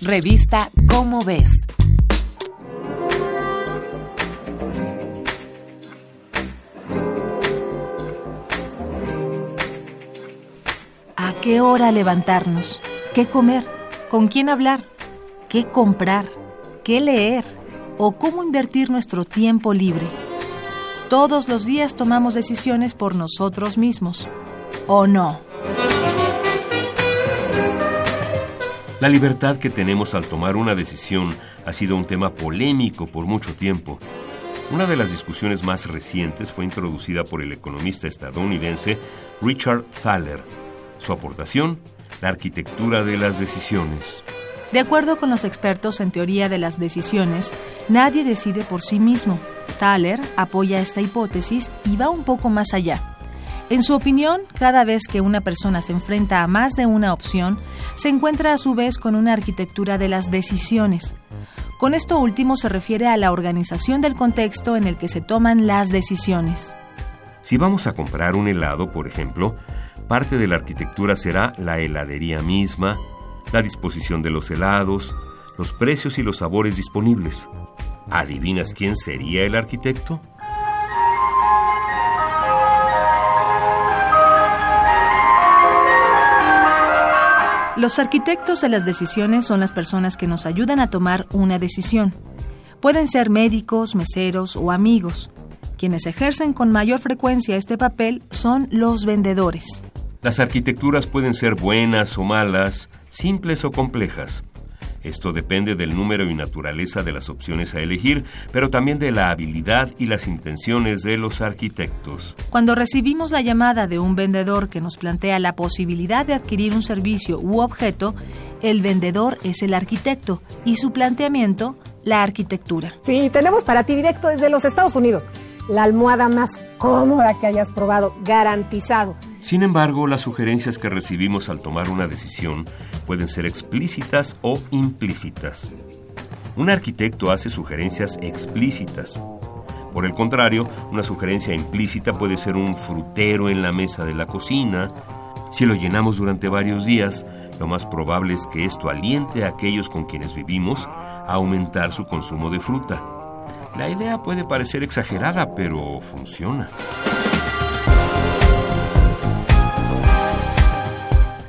Revista Cómo ves. ¿A qué hora levantarnos? ¿Qué comer? ¿Con quién hablar? ¿Qué comprar? ¿Qué leer? ¿O cómo invertir nuestro tiempo libre? Todos los días tomamos decisiones por nosotros mismos. ¿O no? La libertad que tenemos al tomar una decisión ha sido un tema polémico por mucho tiempo. Una de las discusiones más recientes fue introducida por el economista estadounidense Richard Thaler. Su aportación, la arquitectura de las decisiones. De acuerdo con los expertos en teoría de las decisiones, nadie decide por sí mismo. Thaler apoya esta hipótesis y va un poco más allá. En su opinión, cada vez que una persona se enfrenta a más de una opción, se encuentra a su vez con una arquitectura de las decisiones. Con esto último se refiere a la organización del contexto en el que se toman las decisiones. Si vamos a comprar un helado, por ejemplo, parte de la arquitectura será la heladería misma, la disposición de los helados, los precios y los sabores disponibles. ¿Adivinas quién sería el arquitecto? Los arquitectos de las decisiones son las personas que nos ayudan a tomar una decisión. Pueden ser médicos, meseros o amigos. Quienes ejercen con mayor frecuencia este papel son los vendedores. Las arquitecturas pueden ser buenas o malas, simples o complejas. Esto depende del número y naturaleza de las opciones a elegir, pero también de la habilidad y las intenciones de los arquitectos. Cuando recibimos la llamada de un vendedor que nos plantea la posibilidad de adquirir un servicio u objeto, el vendedor es el arquitecto y su planteamiento la arquitectura. Sí, tenemos para ti directo desde los Estados Unidos la almohada más cómoda que hayas probado, garantizado. Sin embargo, las sugerencias que recibimos al tomar una decisión pueden ser explícitas o implícitas. Un arquitecto hace sugerencias explícitas. Por el contrario, una sugerencia implícita puede ser un frutero en la mesa de la cocina. Si lo llenamos durante varios días, lo más probable es que esto aliente a aquellos con quienes vivimos a aumentar su consumo de fruta. La idea puede parecer exagerada, pero funciona.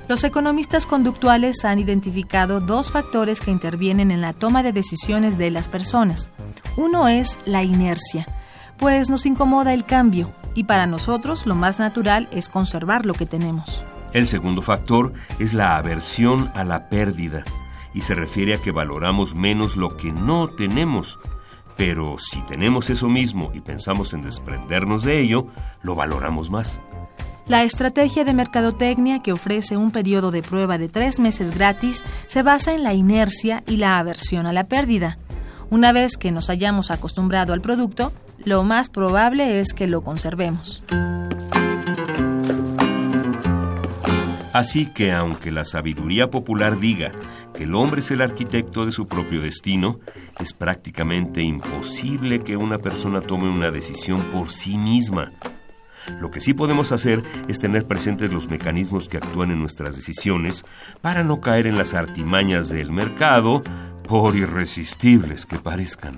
Los economistas conductuales han identificado dos factores que intervienen en la toma de decisiones de las personas. Uno es la inercia, pues nos incomoda el cambio y para nosotros lo más natural es conservar lo que tenemos. El segundo factor es la aversión a la pérdida y se refiere a que valoramos menos lo que no tenemos pero si tenemos eso mismo y pensamos en desprendernos de ello, lo valoramos más. La estrategia de mercadotecnia que ofrece un periodo de prueba de tres meses gratis se basa en la inercia y la aversión a la pérdida. Una vez que nos hayamos acostumbrado al producto, lo más probable es que lo conservemos. Así que aunque la sabiduría popular diga que el hombre es el arquitecto de su propio destino, es prácticamente imposible que una persona tome una decisión por sí misma. Lo que sí podemos hacer es tener presentes los mecanismos que actúan en nuestras decisiones para no caer en las artimañas del mercado, por irresistibles que parezcan.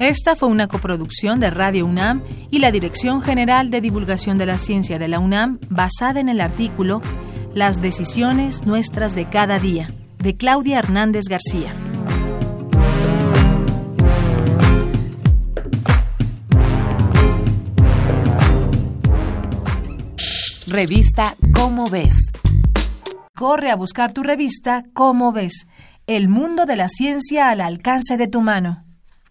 Esta fue una coproducción de Radio UNAM y la Dirección General de Divulgación de la Ciencia de la UNAM basada en el artículo Las decisiones nuestras de cada día, de Claudia Hernández García. Revista Cómo ves. Corre a buscar tu revista Cómo ves, el mundo de la ciencia al alcance de tu mano.